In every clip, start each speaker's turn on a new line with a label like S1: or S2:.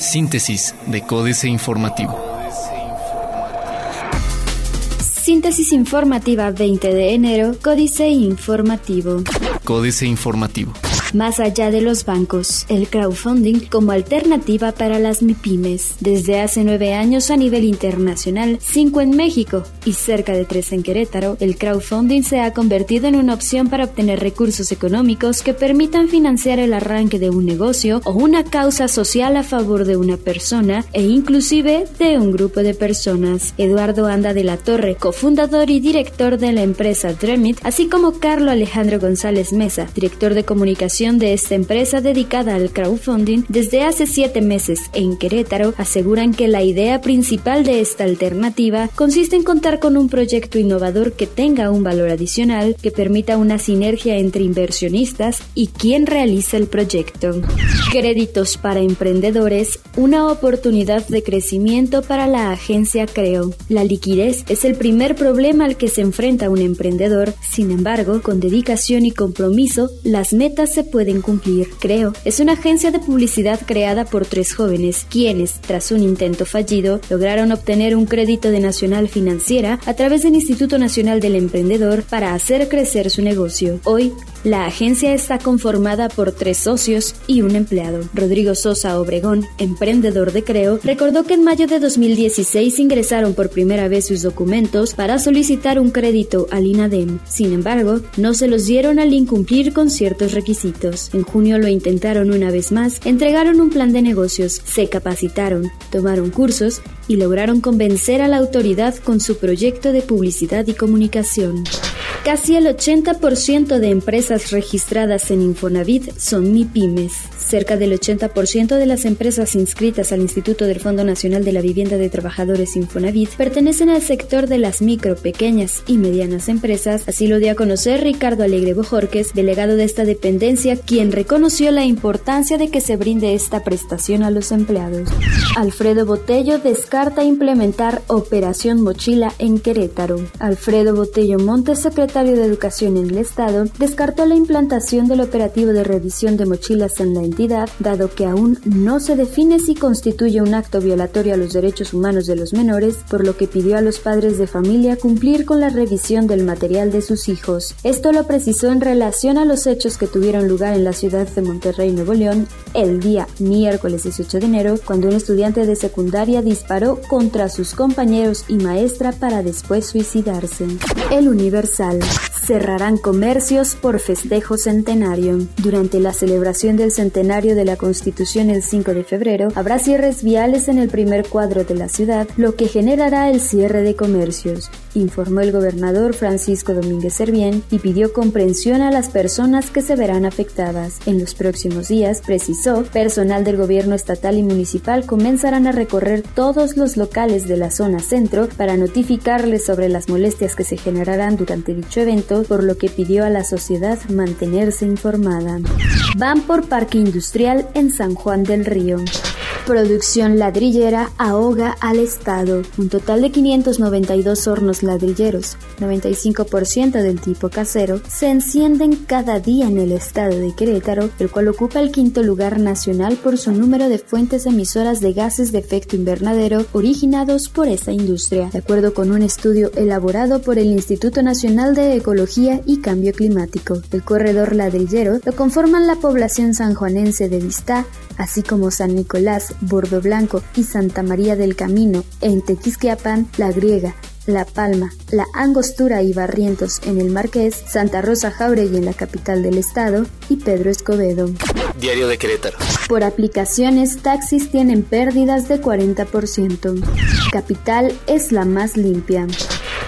S1: Síntesis de Códice Informativo.
S2: Síntesis informativa 20 de enero, Códice Informativo.
S1: Códice Informativo.
S2: Más allá de los bancos, el crowdfunding como alternativa para las MIPIMES. Desde hace nueve años a nivel internacional, cinco en México y cerca de tres en Querétaro, el crowdfunding se ha convertido en una opción para obtener recursos económicos que permitan financiar el arranque de un negocio o una causa social a favor de una persona e inclusive de un grupo de personas. Eduardo Anda de la Torre, cofundador y director de la empresa Dremit, así como Carlo Alejandro González Mesa, director de comunicación de esta empresa dedicada al crowdfunding desde hace siete meses en Querétaro aseguran que la idea principal de esta alternativa consiste en contar con un proyecto innovador que tenga un valor adicional que permita una sinergia entre inversionistas y quien realiza el proyecto. Créditos para emprendedores, una oportunidad de crecimiento para la agencia Creo. La liquidez es el primer problema al que se enfrenta un emprendedor, sin embargo, con dedicación y compromiso, las metas se pueden cumplir, creo. Es una agencia de publicidad creada por tres jóvenes, quienes, tras un intento fallido, lograron obtener un crédito de Nacional Financiera a través del Instituto Nacional del Emprendedor para hacer crecer su negocio. Hoy, la agencia está conformada por tres socios y un empleado. Rodrigo Sosa Obregón, emprendedor de Creo, recordó que en mayo de 2016 ingresaron por primera vez sus documentos para solicitar un crédito al INADEM. Sin embargo, no se los dieron al incumplir con ciertos requisitos. En junio lo intentaron una vez más, entregaron un plan de negocios, se capacitaron, tomaron cursos y lograron convencer a la autoridad con su proyecto de publicidad y comunicación. Casi el 80% de empresas registradas en Infonavit son MIPIMES. Cerca del 80% de las empresas inscritas al Instituto del Fondo Nacional de la Vivienda de Trabajadores Infonavit pertenecen al sector de las micro, pequeñas y medianas empresas, así lo dio a conocer Ricardo Alegre Bojorques, delegado de esta dependencia, quien reconoció la importancia de que se brinde esta prestación a los empleados. Alfredo Botello descarta implementar Operación Mochila en Querétaro. Alfredo Botello Montes, secretario de Educación en el Estado, descartó la implantación del operativo de revisión de mochilas en la entidad dado que aún no se define si constituye un acto violatorio a los derechos humanos de los menores, por lo que pidió a los padres de familia cumplir con la revisión del material de sus hijos. Esto lo precisó en relación a los hechos que tuvieron lugar en la ciudad de Monterrey, Nuevo León, el día miércoles 18 de enero, cuando un estudiante de secundaria disparó contra sus compañeros y maestra para después suicidarse. El Universal. Montréal Cerrarán comercios por festejo centenario. Durante la celebración del centenario de la Constitución el 5 de febrero, habrá cierres viales en el primer cuadro de la ciudad, lo que generará el cierre de comercios, informó el gobernador Francisco Domínguez Servién y pidió comprensión a las personas que se verán afectadas. En los próximos días, precisó, personal del gobierno estatal y municipal comenzarán a recorrer todos los locales de la zona centro para notificarles sobre las molestias que se generarán durante dicho evento por lo que pidió a la sociedad mantenerse informada. Van por Parque Industrial en San Juan del Río. Producción ladrillera ahoga al Estado. Un total de 592 hornos ladrilleros, 95% del tipo casero, se encienden cada día en el estado de Querétaro, el cual ocupa el quinto lugar nacional por su número de fuentes emisoras de gases de efecto invernadero originados por esta industria, de acuerdo con un estudio elaborado por el Instituto Nacional de Ecología y Cambio Climático. El corredor ladrillero lo conforman la población sanjuanense de Vistá, así como San Nicolás, Bordo Blanco y Santa María del Camino, en Tequisquiapan, La Griega, La Palma, La Angostura y Barrientos en el Marqués, Santa Rosa Jauregui en la capital del estado y Pedro Escobedo.
S1: Diario de Querétaro.
S2: Por aplicaciones, taxis tienen pérdidas de 40%. Capital es la más limpia.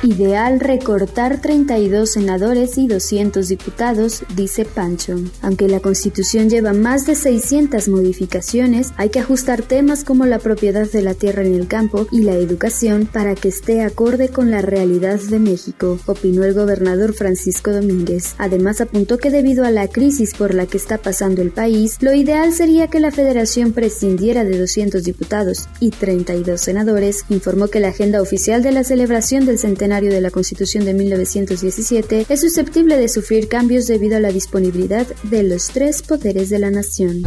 S2: Ideal recortar 32 senadores y 200 diputados, dice Pancho. Aunque la Constitución lleva más de 600 modificaciones, hay que ajustar temas como la propiedad de la tierra en el campo y la educación para que esté acorde con la realidad de México, opinó el gobernador Francisco Domínguez. Además apuntó que debido a la crisis por la que está pasando el país, lo ideal sería que la federación prescindiera de 200 diputados y 32 senadores. Informó que la agenda oficial de la celebración del centenario centenario de la Constitución de 1917, es susceptible de sufrir cambios debido a la disponibilidad de los tres poderes de la nación.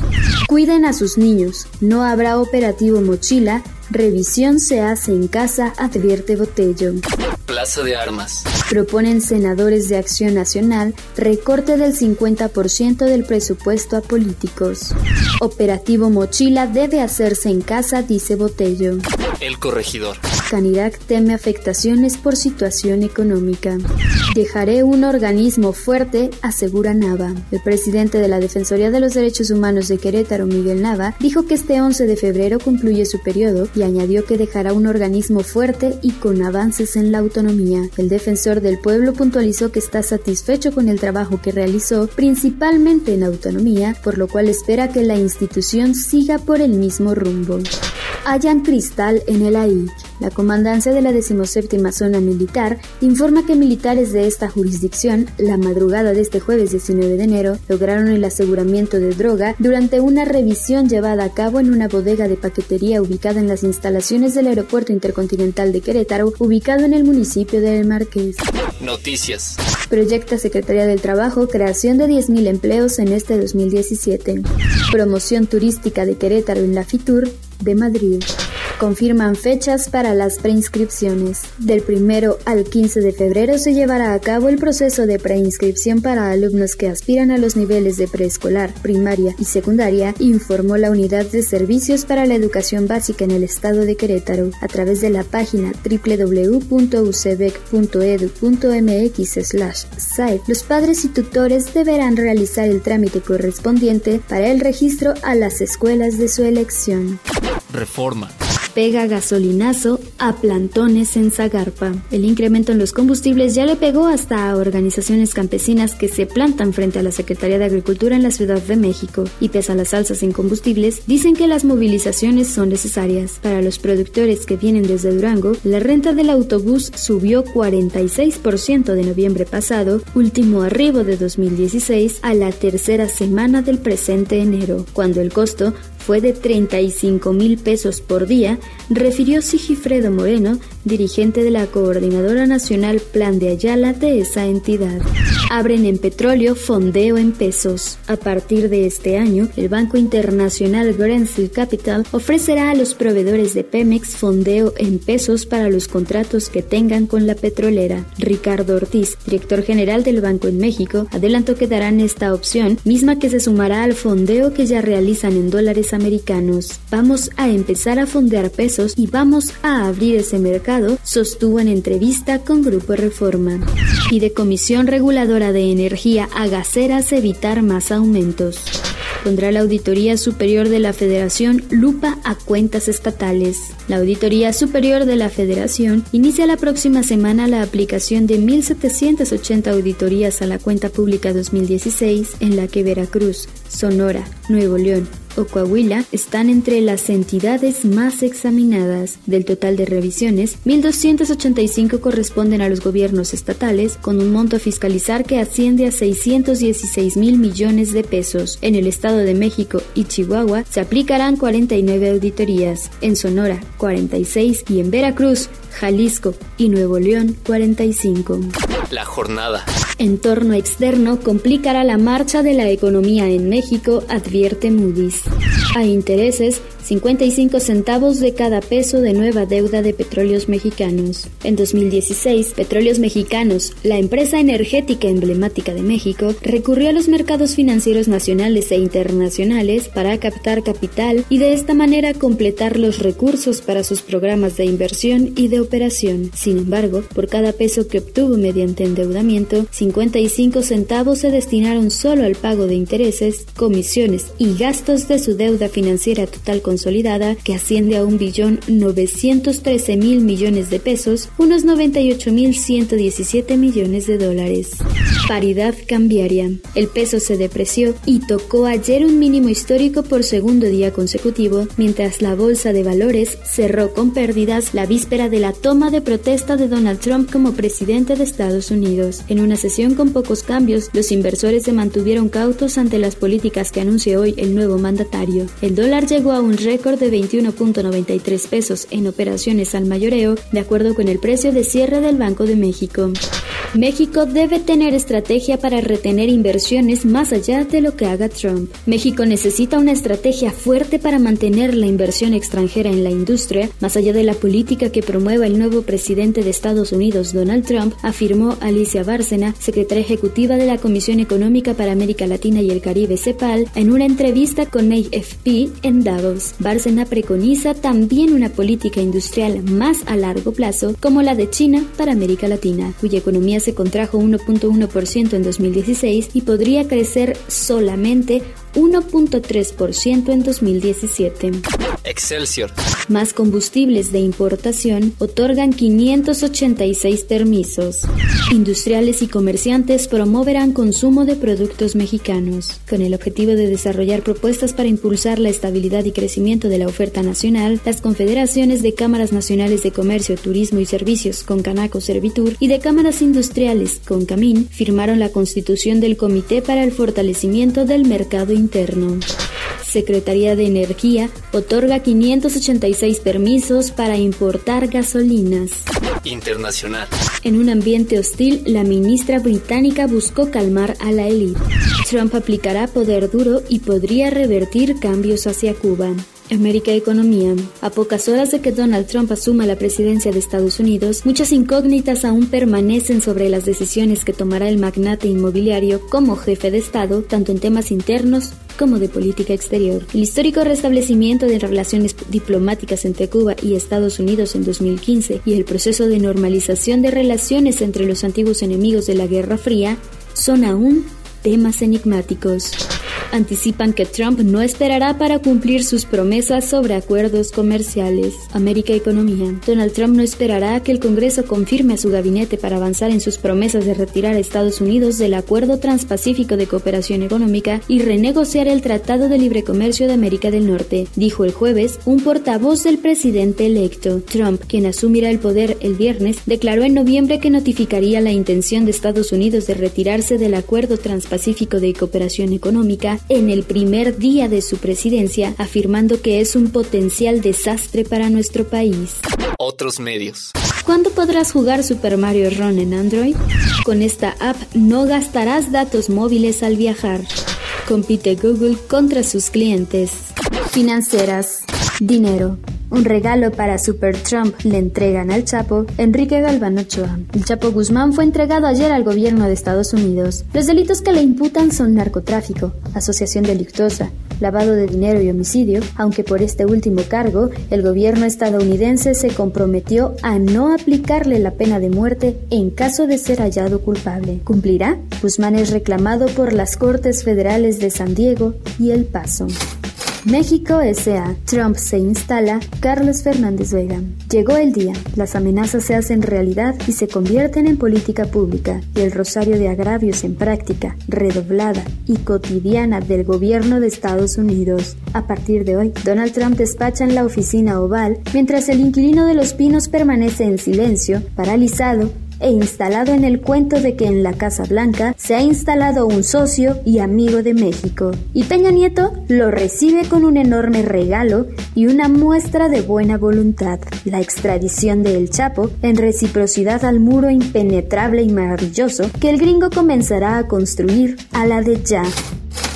S2: Cuiden a sus niños, no habrá operativo mochila Revisión se hace en casa, advierte Botello.
S1: Plaza de Armas.
S2: Proponen senadores de Acción Nacional recorte del 50% del presupuesto a políticos. Operativo Mochila debe hacerse en casa, dice Botello.
S1: El corregidor.
S2: Canirac teme afectaciones por situación económica. Dejaré un organismo fuerte, asegura Nava. El presidente de la Defensoría de los Derechos Humanos de Querétaro, Miguel Nava, dijo que este 11 de febrero concluye su periodo y añadió que dejará un organismo fuerte y con avances en la autonomía. El defensor del pueblo puntualizó que está satisfecho con el trabajo que realizó, principalmente en autonomía, por lo cual espera que la institución siga por el mismo rumbo. Hayan cristal en el AIC. La comandancia de la 17 Zona Militar informa que militares de esta jurisdicción, la madrugada de este jueves 19 de enero, lograron el aseguramiento de droga durante una revisión llevada a cabo en una bodega de paquetería ubicada en las instalaciones del Aeropuerto Intercontinental de Querétaro, ubicado en el municipio de El Marqués.
S1: Noticias.
S2: Proyecta Secretaría del Trabajo creación de 10.000 empleos en este 2017. Promoción turística de Querétaro en la FITUR de Madrid confirman fechas para las preinscripciones. Del 1 al 15 de febrero se llevará a cabo el proceso de preinscripción para alumnos que aspiran a los niveles de preescolar, primaria y secundaria, informó la Unidad de Servicios para la Educación Básica en el Estado de Querétaro a través de la página www.ucbec.edu.mx/site. Los padres y tutores deberán realizar el trámite correspondiente para el registro a las escuelas de su elección.
S1: Reforma
S2: pega gasolinazo a plantones en Zagarpa. El incremento en los combustibles ya le pegó hasta a organizaciones campesinas que se plantan frente a la Secretaría de Agricultura en la Ciudad de México. Y pese a las alzas en combustibles, dicen que las movilizaciones son necesarias. Para los productores que vienen desde Durango, la renta del autobús subió 46% de noviembre pasado, último arribo de 2016, a la tercera semana del presente enero, cuando el costo fue de 35 mil pesos por día, refirió Sigifredo Moreno, dirigente de la Coordinadora Nacional Plan de Ayala de esa entidad. Abren en petróleo fondeo en pesos. A partir de este año, el Banco Internacional Grenfell Capital ofrecerá a los proveedores de Pemex fondeo en pesos para los contratos que tengan con la petrolera. Ricardo Ortiz, director general del banco en México, adelantó que darán esta opción, misma que se sumará al fondeo que ya realizan en dólares americanos. Vamos a empezar a fondear pesos y vamos a abrir ese mercado, sostuvo en entrevista con Grupo Reforma. Y de Comisión Reguladora de Energía a Gaceras evitar más aumentos pondrá la Auditoría Superior de la Federación lupa a cuentas estatales. La Auditoría Superior de la Federación inicia la próxima semana la aplicación de 1.780 auditorías a la cuenta pública 2016 en la que Veracruz, Sonora, Nuevo León, o Coahuila están entre las entidades más examinadas. Del total de revisiones, 1.285 corresponden a los gobiernos estatales, con un monto a fiscalizar que asciende a 616 mil millones de pesos. En el Estado de México y Chihuahua se aplicarán 49 auditorías, en Sonora 46 y en Veracruz, Jalisco y Nuevo León 45.
S1: La jornada.
S2: Entorno externo complicará la marcha de la economía en México, advierte Moody's. A intereses, 55 centavos de cada peso de nueva deuda de petróleos mexicanos. En 2016, Petróleos Mexicanos, la empresa energética emblemática de México, recurrió a los mercados financieros nacionales e internacionales para captar capital y de esta manera completar los recursos para sus programas de inversión y de operación. Sin embargo, por cada peso que obtuvo mediante endeudamiento, 55 centavos se destinaron solo al pago de intereses, comisiones y gastos de su deuda financiera total con consolidada que asciende a un billón 913 mil millones de pesos, unos 98 mil 117 millones de dólares. Paridad cambiaria. El peso se depreció y tocó ayer un mínimo histórico por segundo día consecutivo, mientras la bolsa de valores cerró con pérdidas la víspera de la toma de protesta de Donald Trump como presidente de Estados Unidos. En una sesión con pocos cambios, los inversores se mantuvieron cautos ante las políticas que anuncia hoy el nuevo mandatario. El dólar llegó a un récord de 21.93 pesos en operaciones al mayoreo, de acuerdo con el precio de cierre del Banco de México. México debe tener estrategia para retener inversiones más allá de lo que haga Trump. México necesita una estrategia fuerte para mantener la inversión extranjera en la industria, más allá de la política que promueva el nuevo presidente de Estados Unidos, Donald Trump, afirmó Alicia Bárcena, secretaria ejecutiva de la Comisión Económica para América Latina y el Caribe, CEPAL, en una entrevista con AFP en Davos. Bárcena preconiza también una política industrial más a largo plazo, como la de China para América Latina, cuya economía se contrajo 1.1% en 2016 y podría crecer solamente 1.3% en 2017.
S1: Excelsior.
S2: Más combustibles de importación otorgan 586 permisos. Industriales y comerciantes promoverán consumo de productos mexicanos. Con el objetivo de desarrollar propuestas para impulsar la estabilidad y crecimiento de la oferta nacional, las confederaciones de cámaras nacionales de comercio, turismo y servicios con Canaco Servitur y de cámaras industriales con Camin firmaron la constitución del Comité para el Fortalecimiento del Mercado Interno. Secretaría de Energía otorga 586 permisos para importar gasolinas.
S1: Internacional.
S2: En un ambiente hostil, la ministra británica buscó calmar a la élite. Trump aplicará poder duro y podría revertir cambios hacia Cuba. América Economía. A pocas horas de que Donald Trump asuma la presidencia de Estados Unidos, muchas incógnitas aún permanecen sobre las decisiones que tomará el magnate inmobiliario como jefe de Estado, tanto en temas internos como de política exterior. El histórico restablecimiento de relaciones diplomáticas entre Cuba y Estados Unidos en 2015 y el proceso de normalización de relaciones entre los antiguos enemigos de la Guerra Fría son aún temas enigmáticos anticipan que Trump no esperará para cumplir sus promesas sobre acuerdos comerciales. América Economía. Donald Trump no esperará a que el Congreso confirme a su gabinete para avanzar en sus promesas de retirar a Estados Unidos del Acuerdo Transpacífico de Cooperación Económica y renegociar el Tratado de Libre Comercio de América del Norte, dijo el jueves un portavoz del presidente electo. Trump, quien asumirá el poder el viernes, declaró en noviembre que notificaría la intención de Estados Unidos de retirarse del Acuerdo Transpacífico de Cooperación Económica en el primer día de su presidencia, afirmando que es un potencial desastre para nuestro país.
S1: Otros medios.
S2: ¿Cuándo podrás jugar Super Mario Run en Android? Con esta app no gastarás datos móviles al viajar. Compite Google contra sus clientes. Financieras. Dinero. Un regalo para Super Trump le entregan al Chapo Enrique Galván Ochoa. El Chapo Guzmán fue entregado ayer al gobierno de Estados Unidos. Los delitos que le imputan son narcotráfico, asociación delictuosa, lavado de dinero y homicidio, aunque por este último cargo el gobierno estadounidense se comprometió a no aplicarle la pena de muerte en caso de ser hallado culpable. ¿Cumplirá? Guzmán es reclamado por las Cortes Federales de San Diego y El Paso. México S.A. Trump se instala. Carlos Fernández Vega. Llegó el día. Las amenazas se hacen realidad y se convierten en política pública. Y el rosario de agravios en práctica, redoblada y cotidiana del gobierno de Estados Unidos. A partir de hoy, Donald Trump despacha en la oficina oval mientras el inquilino de los pinos permanece en silencio, paralizado e instalado en el cuento de que en la Casa Blanca se ha instalado un socio y amigo de México. Y Peña Nieto lo recibe con un enorme regalo y una muestra de buena voluntad, la extradición de El Chapo en reciprocidad al muro impenetrable y maravilloso que el gringo comenzará a construir a la de ya.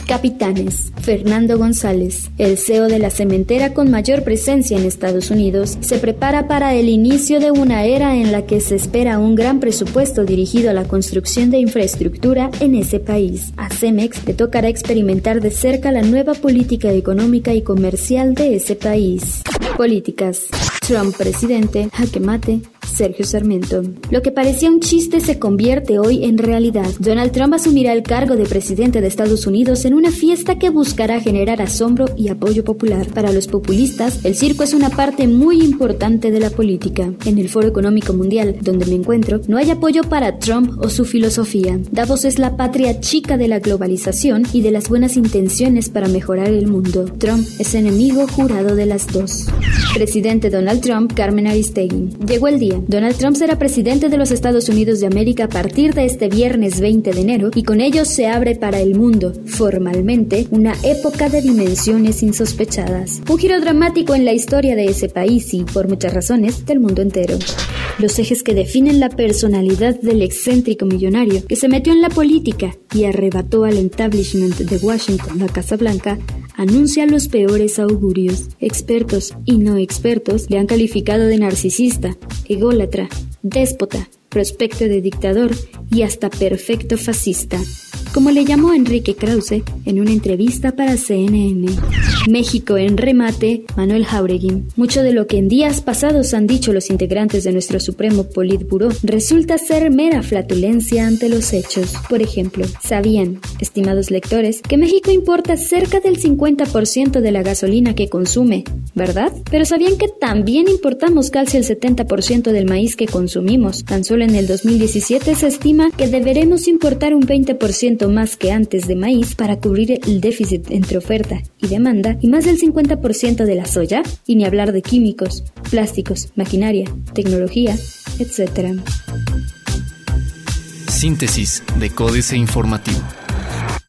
S2: Capitanes. Fernando González, el CEO de la cementera con mayor presencia en Estados Unidos, se prepara para el inicio de una era en la que se espera un gran presupuesto dirigido a la construcción de infraestructura en ese país. A Cemex le tocará experimentar de cerca la nueva política económica y comercial de ese país. Políticas. Trump presidente, jaque mate, Sergio Sarmiento. Lo que parecía un chiste se convierte hoy en realidad. Donald Trump asumirá el cargo de presidente de Estados Unidos en una fiesta que buscará generar asombro y apoyo popular. Para los populistas, el circo es una parte muy importante de la política. En el Foro Económico Mundial, donde me encuentro, no hay apoyo para Trump o su filosofía. Davos es la patria chica de la globalización y de las buenas intenciones para mejorar el mundo. Trump es enemigo jurado de las dos. Presidente Donald Trump, Carmen Aristegui. Llegó el día Donald Trump será presidente de los Estados Unidos de América a partir de este viernes 20 de enero y con ello se abre para el mundo, formalmente, una época de dimensiones insospechadas. Un giro dramático en la historia de ese país y, por muchas razones, del mundo entero. Los ejes que definen la personalidad del excéntrico millonario que se metió en la política y arrebató al establishment de Washington, la Casa Blanca, anuncia los peores augurios. Expertos y no expertos le han calificado de narcisista, ególatra, déspota, prospecto de dictador y hasta perfecto fascista como le llamó Enrique Krause en una entrevista para CNN. México en remate, Manuel Jauregui. Mucho de lo que en días pasados han dicho los integrantes de nuestro Supremo Politburo resulta ser mera flatulencia ante los hechos. Por ejemplo, ¿sabían, estimados lectores, que México importa cerca del 50% de la gasolina que consume, verdad? Pero ¿sabían que también importamos casi el 70% del maíz que consumimos? Tan solo en el 2017 se estima que deberemos importar un 20% más que antes de maíz para cubrir el déficit entre oferta y demanda y más del 50% de la soya, y ni hablar de químicos, plásticos, maquinaria, tecnología, etc.
S1: Síntesis de Códice Informativo.